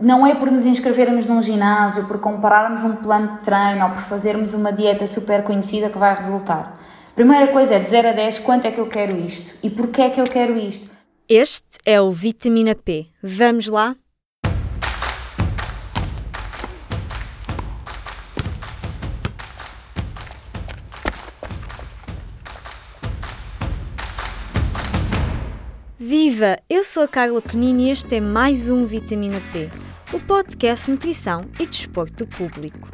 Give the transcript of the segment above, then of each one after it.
não é por nos inscrevermos num ginásio, por compararmos um plano de treino ou por fazermos uma dieta super conhecida que vai resultar. Primeira coisa é de 0 a 10, quanto é que eu quero isto? E porquê é que eu quero isto? Este é o Vitamina P. Vamos lá? Viva! Eu sou a Carla Penini e este é mais um Vitamina P, o podcast Nutrição e Desporto do Público.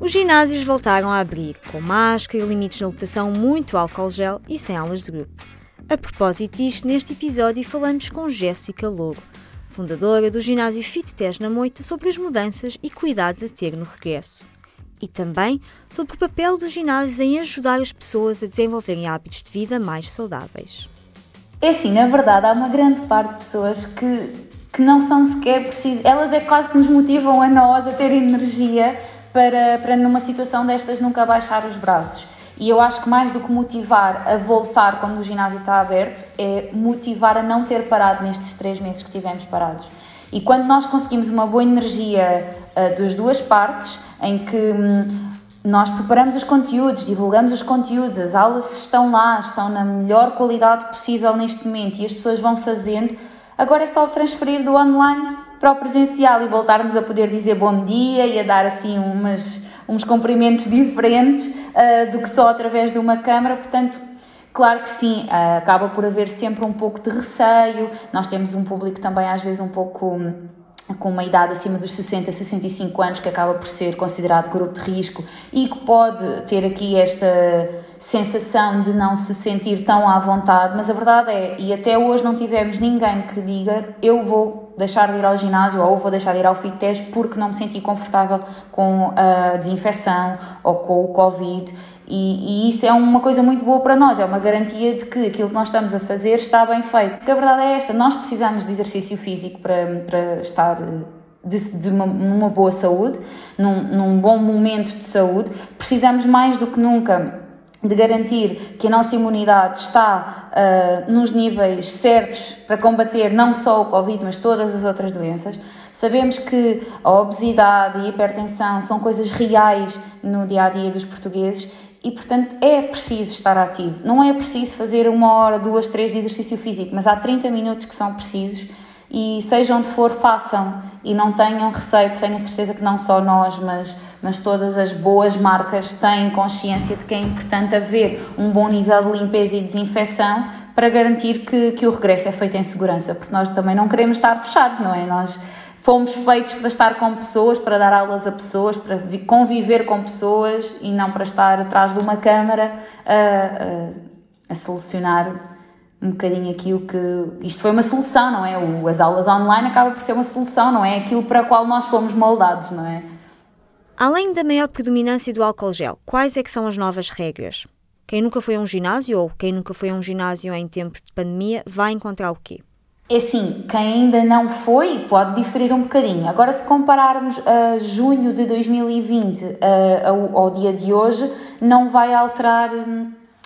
Os ginásios voltaram a abrir, com máscara e limites de lotação, muito álcool gel e sem aulas de grupo. A propósito disto, neste episódio falamos com Jéssica Louro, fundadora do ginásio FitTes na Moita, sobre as mudanças e cuidados a ter no regresso. E também sobre o papel dos ginásios em ajudar as pessoas a desenvolverem hábitos de vida mais saudáveis. É assim, na verdade, há uma grande parte de pessoas que, que não são sequer precisas, elas é quase que nos motivam a nós a ter energia para, para numa situação destas nunca baixar os braços. E eu acho que mais do que motivar a voltar quando o ginásio está aberto, é motivar a não ter parado nestes três meses que tivemos parados. E quando nós conseguimos uma boa energia uh, das duas partes, em que hum, nós preparamos os conteúdos, divulgamos os conteúdos, as aulas estão lá, estão na melhor qualidade possível neste momento e as pessoas vão fazendo, agora é só transferir do online para o presencial e voltarmos a poder dizer bom dia e a dar assim umas, uns cumprimentos diferentes uh, do que só através de uma câmara, portanto, claro que sim, uh, acaba por haver sempre um pouco de receio, nós temos um público também às vezes um pouco com uma idade acima dos 60, 65 anos, que acaba por ser considerado grupo de risco e que pode ter aqui esta sensação de não se sentir tão à vontade, mas a verdade é, e até hoje não tivemos ninguém que diga eu vou deixar de ir ao ginásio ou vou deixar de ir ao fit test porque não me senti confortável com a desinfecção ou com o Covid e, e, isso é uma coisa muito boa para nós, é uma garantia de que aquilo que nós estamos a fazer está bem feito. Porque a verdade é esta: nós precisamos de exercício físico para, para estar de, de uma, numa boa saúde, num, num bom momento de saúde. Precisamos mais do que nunca de garantir que a nossa imunidade está uh, nos níveis certos para combater não só o Covid, mas todas as outras doenças. Sabemos que a obesidade e a hipertensão são coisas reais no dia a dia dos portugueses e, portanto, é preciso estar ativo. Não é preciso fazer uma hora, duas, três de exercício físico, mas há 30 minutos que são precisos e, seja onde for, façam e não tenham receio, tenho a certeza que não só nós, mas, mas todas as boas marcas têm consciência de que é importante haver um bom nível de limpeza e desinfecção para garantir que, que o regresso é feito em segurança, porque nós também não queremos estar fechados, não é? Nós fomos feitos para estar com pessoas, para dar aulas a pessoas, para conviver com pessoas e não para estar atrás de uma câmara a, a, a solucionar um bocadinho aqui o que. Isto foi uma solução, não é? O, as aulas online acaba por ser uma solução, não é? Aquilo para o qual nós fomos moldados, não é? Além da maior predominância do álcool gel, quais é que são as novas regras? Quem nunca foi a um ginásio ou quem nunca foi a um ginásio em tempos de pandemia vai encontrar o quê? É assim, quem ainda não foi pode diferir um bocadinho. Agora, se compararmos a junho de 2020 uh, ao, ao, dia de hoje, não vai alterar.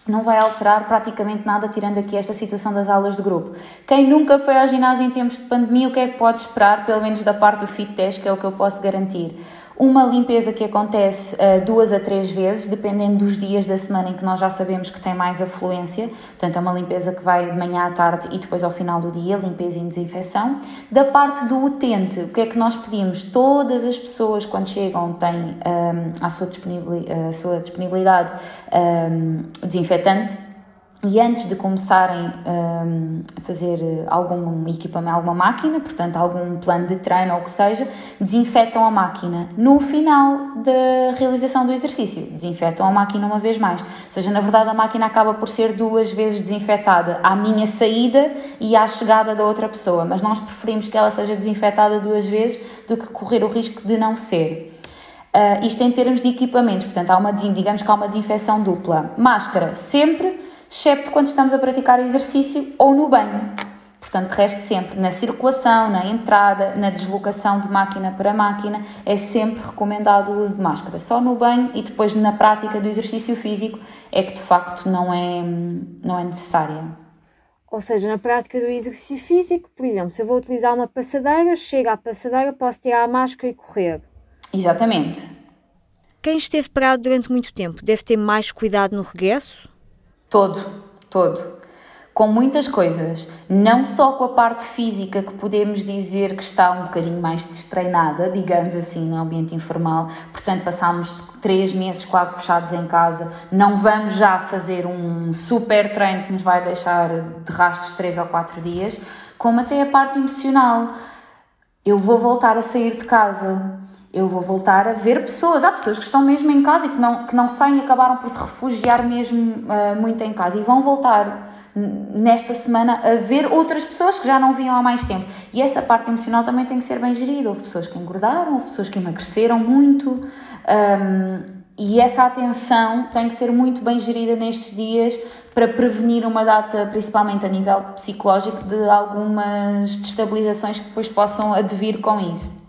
Não vai alterar praticamente nada, tirando aqui esta situação das aulas de grupo. Quem nunca foi ao ginásio em tempos de pandemia, o que é que pode esperar, pelo menos da parte do fit test, que é o que eu posso garantir? Uma limpeza que acontece uh, duas a três vezes, dependendo dos dias da semana em que nós já sabemos que tem mais afluência. Portanto, é uma limpeza que vai de manhã à tarde e depois ao final do dia, limpeza e desinfecção. Da parte do utente, o que é que nós pedimos? Todas as pessoas, quando chegam, têm um, ehm, à sua disponibilidade, sua disponibilidade um, ehm, desinfetante e antes de começarem um, a fazer algum equipamento, alguma máquina, portanto algum plano de treino ou o que seja, desinfetam a máquina. No final da realização do exercício, desinfetam a máquina uma vez mais. Ou seja, na verdade a máquina acaba por ser duas vezes desinfetada, à minha saída e à chegada da outra pessoa, mas nós preferimos que ela seja desinfetada duas vezes do que correr o risco de não ser. Uh, isto em termos de equipamentos, portanto, há uma, digamos que há uma desinfecção dupla. Máscara, sempre excepto quando estamos a praticar exercício ou no banho. Portanto, de resto, sempre na circulação, na entrada, na deslocação de máquina para máquina, é sempre recomendado o uso de máscara. Só no banho e depois na prática do exercício físico é que de facto não é, não é necessária. Ou seja, na prática do exercício físico, por exemplo, se eu vou utilizar uma passadeira, chego à passadeira, posso tirar a máscara e correr. Exatamente. Quem esteve parado durante muito tempo deve ter mais cuidado no regresso? Todo, todo com muitas coisas, não só com a parte física que podemos dizer que está um bocadinho mais destreinada, digamos assim, no ambiente informal. Portanto, passámos três meses quase fechados em casa, não vamos já fazer um super treino que nos vai deixar de rastros três ou quatro dias, como até a parte emocional. Eu vou voltar a sair de casa, eu vou voltar a ver pessoas. Há pessoas que estão mesmo em casa e que não, que não saem e acabaram por se refugiar mesmo uh, muito em casa e vão voltar nesta semana a ver outras pessoas que já não vinham há mais tempo. E essa parte emocional também tem que ser bem gerida. Houve pessoas que engordaram, houve pessoas que emagreceram muito. Um, e essa atenção tem que ser muito bem gerida nestes dias para prevenir uma data, principalmente a nível psicológico, de algumas destabilizações que depois possam advir com isso.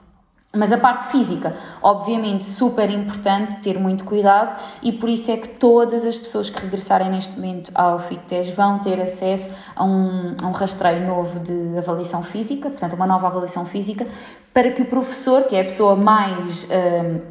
Mas a parte física, obviamente, super importante, ter muito cuidado e por isso é que todas as pessoas que regressarem neste momento ao FICTES vão ter acesso a um, a um rastreio novo de avaliação física, portanto, uma nova avaliação física, para que o professor, que é a pessoa mais uh,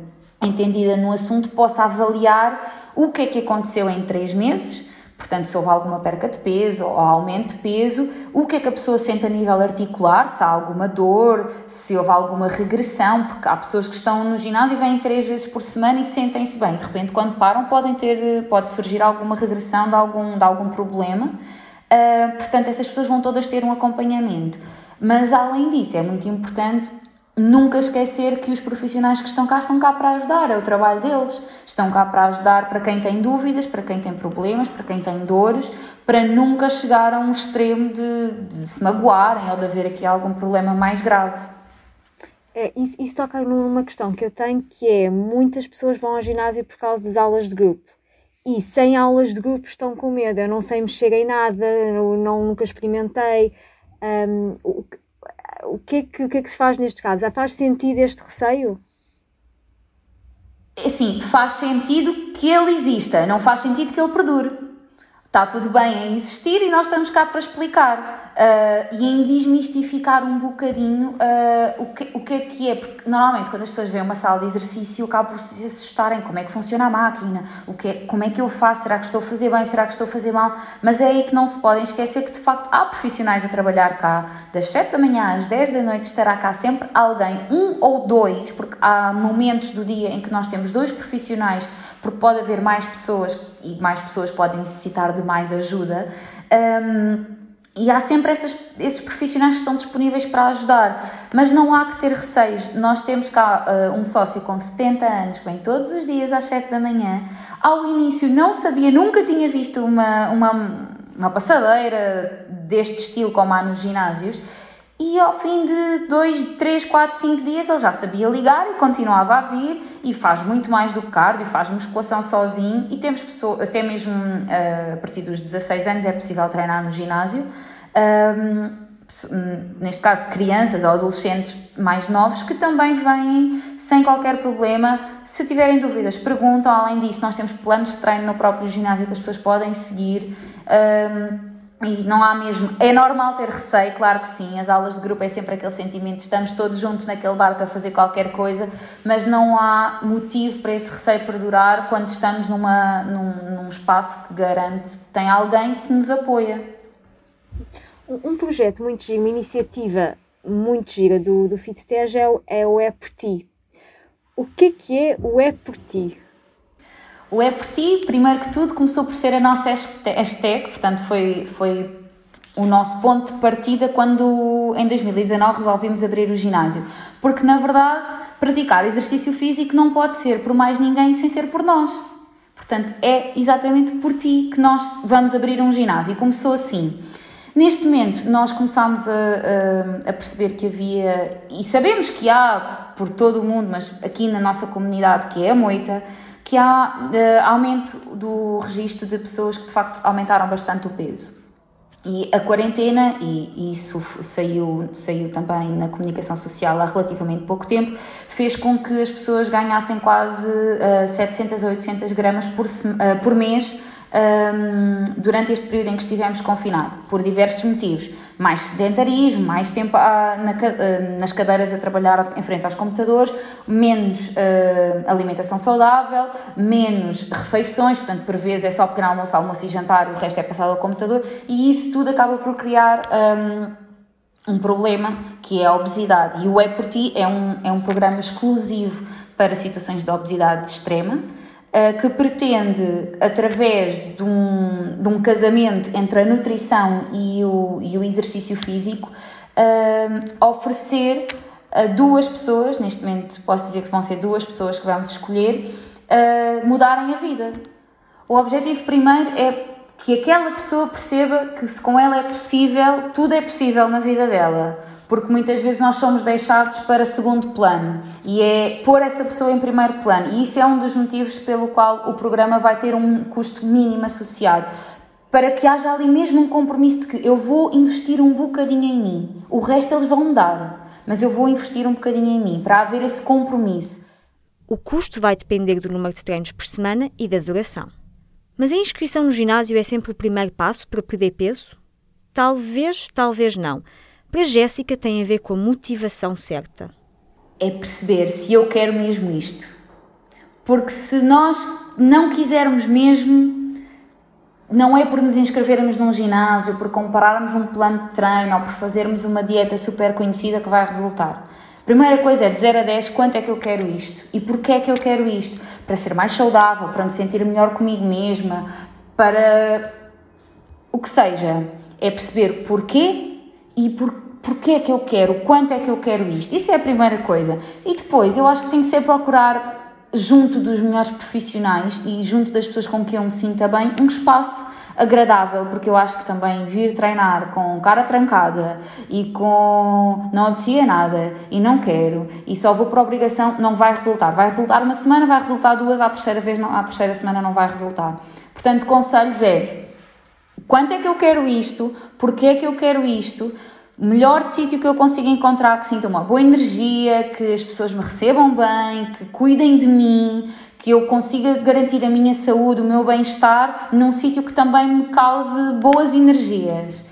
entendida no assunto, possa avaliar o que é que aconteceu em três meses Portanto, se houve alguma perca de peso ou aumento de peso, o que é que a pessoa sente a nível articular, se há alguma dor, se houve alguma regressão, porque há pessoas que estão no ginásio e vêm três vezes por semana e sentem-se bem. De repente, quando param, podem ter, pode surgir alguma regressão de algum, de algum problema. Uh, portanto, essas pessoas vão todas ter um acompanhamento. Mas, além disso, é muito importante nunca esquecer que os profissionais que estão cá estão cá para ajudar, é o trabalho deles. Estão cá para ajudar para quem tem dúvidas, para quem tem problemas, para quem tem dores, para nunca chegar a um extremo de, de se magoarem ou de haver aqui algum problema mais grave. É, isso, isso toca numa questão que eu tenho que é muitas pessoas vão ao ginásio por causa das aulas de grupo. E sem aulas de grupo estão com medo. Eu não sei mexer em nada, eu não, nunca experimentei. Um, o que, é que, o que é que se faz neste caso? Faz sentido este receio? Sim, faz sentido que ele exista, não faz sentido que ele perdure. Está tudo bem em existir e nós estamos cá para explicar uh, e em desmistificar um bocadinho uh, o, que, o que é que é, porque normalmente quando as pessoas veem uma sala de exercício acabam por se assustarem como é que funciona a máquina, o que é, como é que eu faço, será que estou a fazer bem, será que estou a fazer mal, mas é aí que não se podem esquecer que de facto há profissionais a trabalhar cá, das 7 da manhã às 10 da noite estará cá sempre alguém, um ou dois, porque há momentos do dia em que nós temos dois profissionais, porque pode haver mais pessoas e mais pessoas podem necessitar de mais ajuda. Um, e há sempre essas, esses profissionais que estão disponíveis para ajudar, mas não há que ter receios. Nós temos cá uh, um sócio com 70 anos que vem todos os dias às 7 da manhã. Ao início não sabia, nunca tinha visto uma, uma, uma passadeira deste estilo como há nos ginásios. E ao fim de 2, 3, 4, 5 dias ele já sabia ligar e continuava a vir e faz muito mais do que cardio, faz musculação sozinho e temos pessoas, até mesmo uh, a partir dos 16 anos é possível treinar no ginásio. Um, neste caso crianças ou adolescentes mais novos que também vêm sem qualquer problema. Se tiverem dúvidas, perguntam. Além disso, nós temos planos de treino no próprio ginásio que as pessoas podem seguir. Um, e não há mesmo. É normal ter receio, claro que sim. As aulas de grupo é sempre aquele sentimento, estamos todos juntos naquele barco a fazer qualquer coisa, mas não há motivo para esse receio perdurar quando estamos numa, num, num espaço que garante que tem alguém que nos apoia. Um projeto muito giro, uma iniciativa muito gira do, do FitTEJ é, é o É Por Ti. O que é que é o É Por Ti? O É Por Ti, primeiro que tudo, começou por ser a nossa hashtag, portanto foi, foi o nosso ponto de partida quando em 2019 resolvemos abrir o ginásio. Porque na verdade, praticar exercício físico não pode ser por mais ninguém sem ser por nós. Portanto, é exatamente por ti que nós vamos abrir um ginásio. Começou assim. Neste momento, nós começámos a, a, a, perceber que havia, e sabemos que há por todo o mundo, mas aqui na nossa comunidade, que é a Moita, que há uh, aumento do registro de pessoas que de facto aumentaram bastante o peso. E a quarentena, e isso saiu, saiu também na comunicação social há relativamente pouco tempo, fez com que as pessoas ganhassem quase uh, 700 a 800 gramas por, uh, por mês um, durante este período em que estivemos confinados, por diversos motivos. Mais sedentarismo, mais tempo a, na, uh, nas cadeiras a trabalhar em frente aos computadores, menos uh, alimentação saudável, menos refeições, portanto, por vezes é só pequeno almoço, almoço e jantar, o resto é passado ao computador, e isso tudo acaba por criar. Um, um problema que é a obesidade. E o É Por Ti é um, é um programa exclusivo para situações de obesidade extrema que pretende, através de um, de um casamento entre a nutrição e o, e o exercício físico, uh, oferecer a duas pessoas, neste momento posso dizer que vão ser duas pessoas que vamos escolher, uh, mudarem a vida. O objetivo primeiro é que aquela pessoa perceba que se com ela é possível, tudo é possível na vida dela porque muitas vezes nós somos deixados para segundo plano e é pôr essa pessoa em primeiro plano. E isso é um dos motivos pelo qual o programa vai ter um custo mínimo associado. Para que haja ali mesmo um compromisso de que eu vou investir um bocadinho em mim, o resto eles vão dar, mas eu vou investir um bocadinho em mim, para haver esse compromisso. O custo vai depender do número de treinos por semana e da duração. Mas a inscrição no ginásio é sempre o primeiro passo para perder peso? Talvez, talvez não para Jéssica tem a ver com a motivação certa. É perceber se eu quero mesmo isto. Porque se nós não quisermos mesmo, não é por nos inscrevermos num ginásio, por compararmos um plano de treino ou por fazermos uma dieta super conhecida que vai resultar. Primeira coisa é de 0 a 10, quanto é que eu quero isto? E porquê é que eu quero isto? Para ser mais saudável, para me sentir melhor comigo mesma, para o que seja. É perceber porquê e por Porquê é que eu quero? Quanto é que eu quero isto? Isso é a primeira coisa. E depois, eu acho que tem que ser procurar, junto dos melhores profissionais e junto das pessoas com quem eu me sinta bem, um espaço agradável, porque eu acho que também vir treinar com cara trancada e com não apetecia nada e não quero e só vou por obrigação, não vai resultar. Vai resultar uma semana, vai resultar duas, à terceira vez, não, à terceira semana não vai resultar. Portanto, conselhos é quanto é que eu quero isto, porquê é que eu quero isto, melhor sítio que eu consiga encontrar que sinta uma boa energia, que as pessoas me recebam bem, que cuidem de mim, que eu consiga garantir a minha saúde, o meu bem-estar num sítio que também me cause boas energias.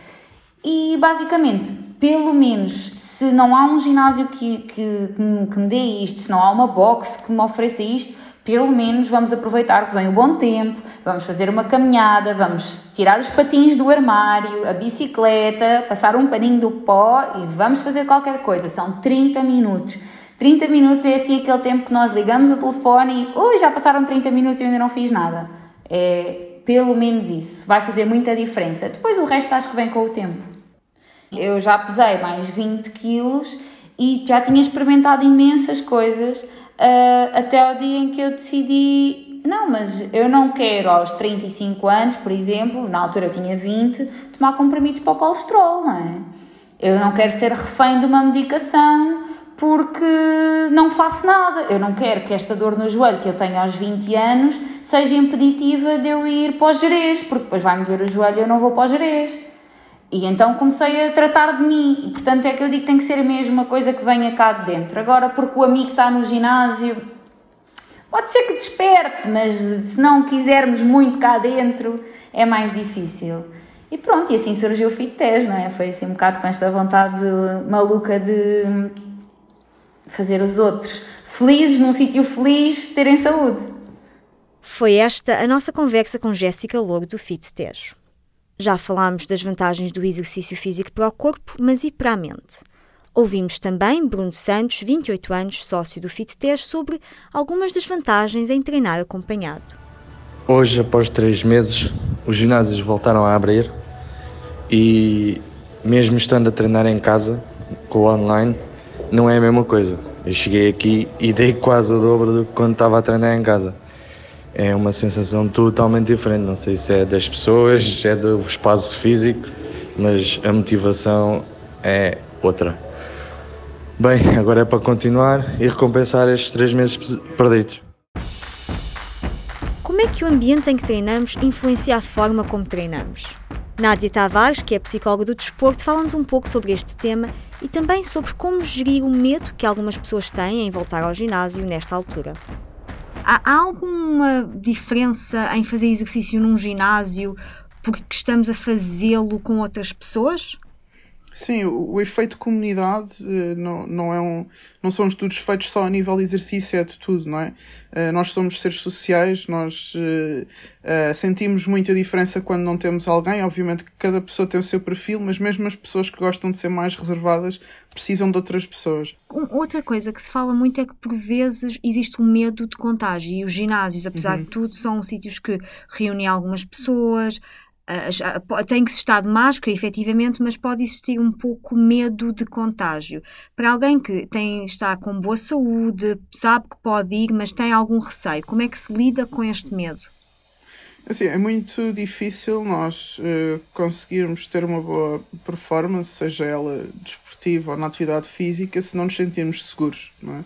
E basicamente, pelo menos, se não há um ginásio que, que, que me dê isto, se não há uma box que me ofereça isto, pelo menos vamos aproveitar que vem o bom tempo, vamos fazer uma caminhada, vamos tirar os patins do armário, a bicicleta, passar um paninho do pó e vamos fazer qualquer coisa. São 30 minutos. 30 minutos é assim aquele tempo que nós ligamos o telefone e ui, já passaram 30 minutos e eu ainda não fiz nada. É pelo menos isso. Vai fazer muita diferença. Depois o resto acho que vem com o tempo. Eu já pesei mais 20 quilos e já tinha experimentado imensas coisas uh, até ao dia em que eu decidi, não, mas eu não quero aos 35 anos, por exemplo, na altura eu tinha 20, tomar comprimidos para o colesterol, não é? Eu não quero ser refém de uma medicação porque não faço nada. Eu não quero que esta dor no joelho que eu tenho aos 20 anos seja impeditiva de eu ir para o Jerez, porque depois vai-me doer o joelho e eu não vou para o Jerez. E então comecei a tratar de mim, e portanto é que eu digo que tem que ser mesmo uma coisa que venha cá de dentro. Agora, porque o amigo está no ginásio, pode ser que desperte, mas se não quisermos muito cá dentro, é mais difícil. E pronto, e assim surgiu o Fit Test, não é? Foi assim um bocado com esta vontade maluca de fazer os outros felizes, num sítio feliz, terem saúde. Foi esta a nossa conversa com Jéssica Logo do Fit Tejo. Já falámos das vantagens do exercício físico para o corpo, mas e para a mente? Ouvimos também Bruno Santos, 28 anos, sócio do FitTest, sobre algumas das vantagens em treinar acompanhado. Hoje, após três meses, os ginásios voltaram a abrir e, mesmo estando a treinar em casa, com o online, não é a mesma coisa. Eu cheguei aqui e dei quase o dobro do que quando estava a treinar em casa é uma sensação totalmente diferente. Não sei se é das pessoas, se é do espaço físico, mas a motivação é outra. Bem, agora é para continuar e recompensar estes três meses perdidos. Como é que o ambiente em que treinamos influencia a forma como treinamos? Nádia Tavares, que é psicóloga do desporto, fala-nos um pouco sobre este tema e também sobre como gerir o medo que algumas pessoas têm em voltar ao ginásio nesta altura. Há alguma diferença em fazer exercício num ginásio porque estamos a fazê-lo com outras pessoas? Sim, o, o, efeito comunidade uh, não, não, é um, não são estudos feitos só a nível de exercício, é de tudo, não é? Uh, nós somos seres sociais, nós uh, sentimos muita diferença quando não temos alguém. Obviamente que cada pessoa tem o seu perfil, mas mesmo as pessoas que gostam de ser mais reservadas precisam de outras pessoas. Outra coisa que se fala muito é que por vezes existe um medo de contágio e os ginásios, apesar uhum. de tudo, são sítios que reúnem algumas pessoas, tem que se estar de máscara, efetivamente, mas pode existir um pouco medo de contágio. Para alguém que tem, está com boa saúde, sabe que pode ir, mas tem algum receio, como é que se lida com este medo? Assim, é muito difícil nós uh, conseguirmos ter uma boa performance, seja ela desportiva ou na atividade física, se não nos sentirmos seguros. Não é?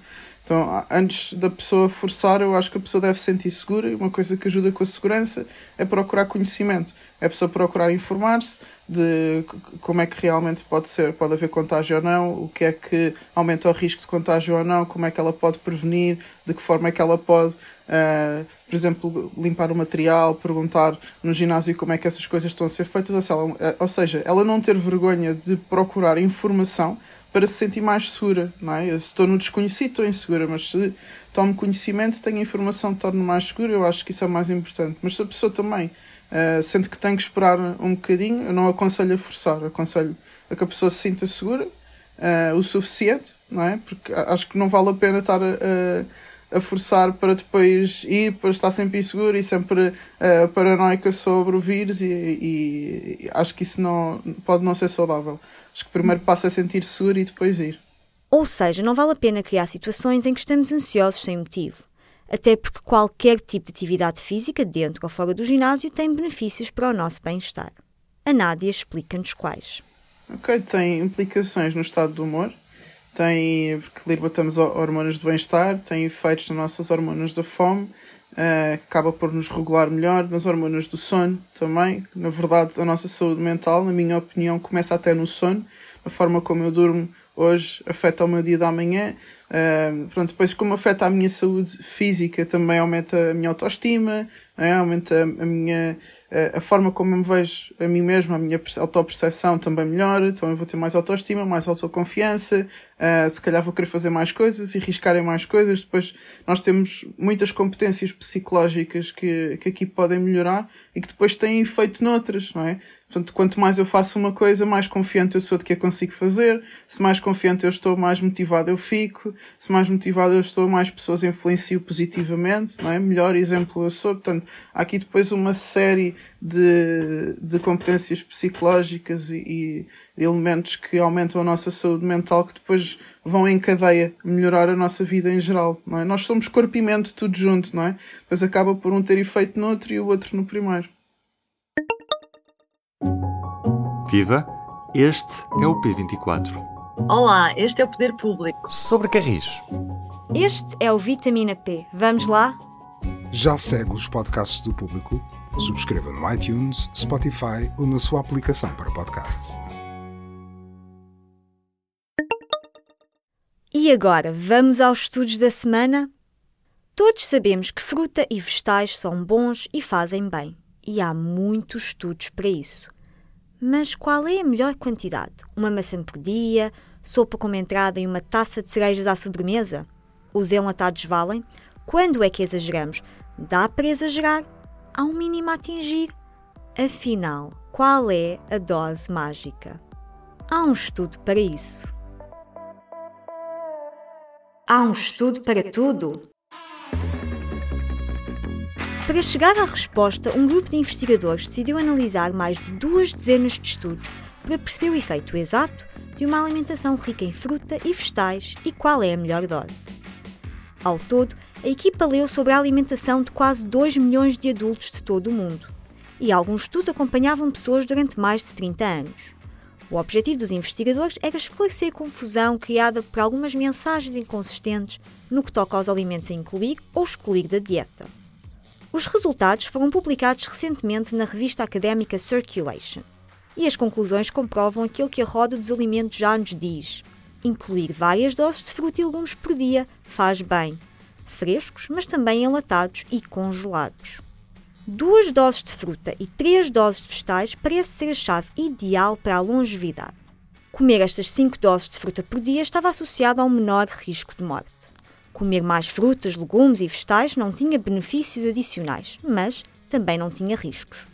Então, antes da pessoa forçar, eu acho que a pessoa deve se sentir segura e uma coisa que ajuda com a segurança é procurar conhecimento. É a pessoa procurar informar-se de como é que realmente pode ser, pode haver contágio ou não, o que é que aumenta o risco de contágio ou não, como é que ela pode prevenir, de que forma é que ela pode, uh, por exemplo, limpar o material, perguntar no ginásio como é que essas coisas estão a ser feitas, ou seja, ela não ter vergonha de procurar informação para se sentir mais segura, não é? Eu, se estou no desconhecido, estou insegura, mas se tomo conhecimento, tenho informação torno mais segura, eu acho que isso é mais importante. Mas se a pessoa também uh, sente que tem que esperar um bocadinho, eu não aconselho a forçar, aconselho a que a pessoa se sinta segura uh, o suficiente, não é? Porque acho que não vale a pena estar a, a forçar para depois ir, para estar sempre inseguro e sempre uh, paranoica sobre o vírus e, e, e acho que isso não, pode não ser saudável. Acho que primeiro passa a sentir seguro e depois ir. Ou seja, não vale a pena criar situações em que estamos ansiosos sem motivo. Até porque qualquer tipo de atividade física, dentro ou fora do ginásio, tem benefícios para o nosso bem-estar. A Nádia explica-nos quais. Ok, tem implicações no estado do humor, tem, porque libertamos hormonas do bem-estar, tem efeitos nas nossas hormonas da fome, uh, acaba por nos regular melhor, nas hormonas do sono também. Na verdade, a nossa saúde mental, na minha opinião, começa até no sono. A forma como eu durmo hoje afeta o meu dia da manhã. Uh, pronto, depois, como afeta a minha saúde física, também aumenta a minha autoestima, é? aumenta a minha a forma como eu me vejo a mim mesmo, a minha autoperceção também melhora, então eu vou ter mais autoestima, mais autoconfiança, uh, se calhar vou querer fazer mais coisas e arriscar em mais coisas. Depois nós temos muitas competências psicológicas que, que aqui podem melhorar e que depois têm efeito noutras, não é? Portanto, quanto mais eu faço uma coisa, mais confiante eu sou de que a consigo fazer. Se mais confiante eu estou, mais motivado eu fico. Se mais motivado eu estou, mais pessoas influencio positivamente, não é? Melhor exemplo eu sou. Portanto, há aqui depois uma série de, de competências psicológicas e, e elementos que aumentam a nossa saúde mental que depois vão em cadeia melhorar a nossa vida em geral, não é? Nós somos corpo e mente tudo junto, não é? Depois acaba por um ter efeito no outro e o outro no primeiro. Viva! Este é o P24. Olá, este é o Poder Público. Sobre Carris. Este é o Vitamina P. Vamos lá? Já segue os podcasts do Público? Subscreva no iTunes, Spotify ou na sua aplicação para podcasts. E agora, vamos aos estudos da semana? Todos sabemos que fruta e vegetais são bons e fazem bem, e há muitos estudos para isso. Mas qual é a melhor quantidade? Uma maçã por dia? Sopa com uma entrada e uma taça de cerejas à sobremesa? Os enlatados valem? Quando é que exageramos? Dá para exagerar? Há um mínimo a atingir? Afinal, qual é a dose mágica? Há um estudo para isso. Há um estudo para tudo? Para chegar à resposta, um grupo de investigadores decidiu analisar mais de duas dezenas de estudos para perceber o efeito exato de uma alimentação rica em fruta e vegetais e qual é a melhor dose. Ao todo, a equipa leu sobre a alimentação de quase 2 milhões de adultos de todo o mundo, e alguns estudos acompanhavam pessoas durante mais de 30 anos. O objetivo dos investigadores era esclarecer a confusão criada por algumas mensagens inconsistentes no que toca aos alimentos a incluir ou excluir da dieta. Os resultados foram publicados recentemente na revista académica Circulation. E as conclusões comprovam aquilo que a roda dos alimentos já nos diz. Incluir várias doses de fruta e legumes por dia faz bem. frescos, mas também enlatados e congelados. Duas doses de fruta e três doses de vegetais parece ser a chave ideal para a longevidade. Comer estas 5 doses de fruta por dia estava associado a um menor risco de morte. Comer mais frutas, legumes e vegetais não tinha benefícios adicionais, mas também não tinha riscos.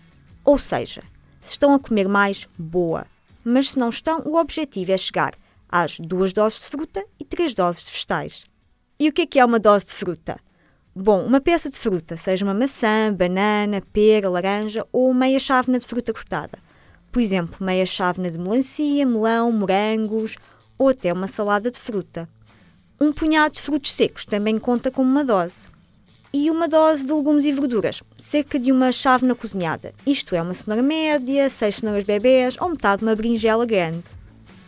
Ou seja, se estão a comer mais, boa. Mas se não estão, o objetivo é chegar às duas doses de fruta e três doses de vegetais. E o que é que é uma dose de fruta? Bom, uma peça de fruta, seja uma maçã, banana, pera, laranja ou meia chávena de fruta cortada. Por exemplo, meia chávena de melancia, melão, morangos ou até uma salada de fruta. Um punhado de frutos secos também conta como uma dose e uma dose de legumes e verduras, cerca de uma chávena cozinhada. Isto é uma cenoura média, seis cenouras bebés ou metade de uma berinjela grande.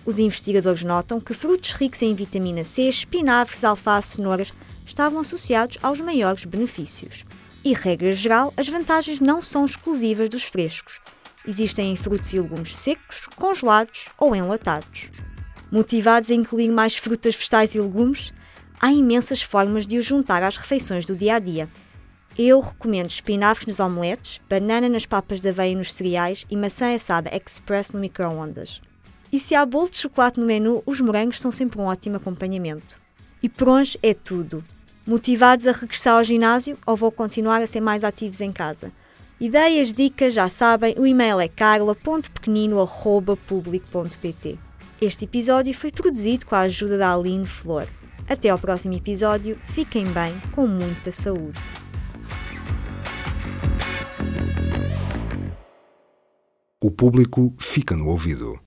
Os investigadores notam que frutos ricos em vitamina C, espinafres, alface, cenouras estavam associados aos maiores benefícios. E, regra geral, as vantagens não são exclusivas dos frescos. Existem em frutos e legumes secos, congelados ou enlatados. Motivados a incluir mais frutas, vegetais e legumes, há imensas formas de os juntar às refeições do dia a dia. Eu recomendo espinafres nos omeletes, banana nas papas de aveia nos cereais e maçã assada express no micro-ondas. E se há bolo de chocolate no menu, os morangos são sempre um ótimo acompanhamento. E por é tudo. Motivados a regressar ao ginásio ou vou continuar a ser mais ativos em casa? Ideias, dicas, já sabem, o e-mail é carla.pequenino.public.pt. Este episódio foi produzido com a ajuda da Aline Flor. Até ao próximo episódio, fiquem bem, com muita saúde. O público fica no ouvido.